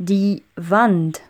Die Wand.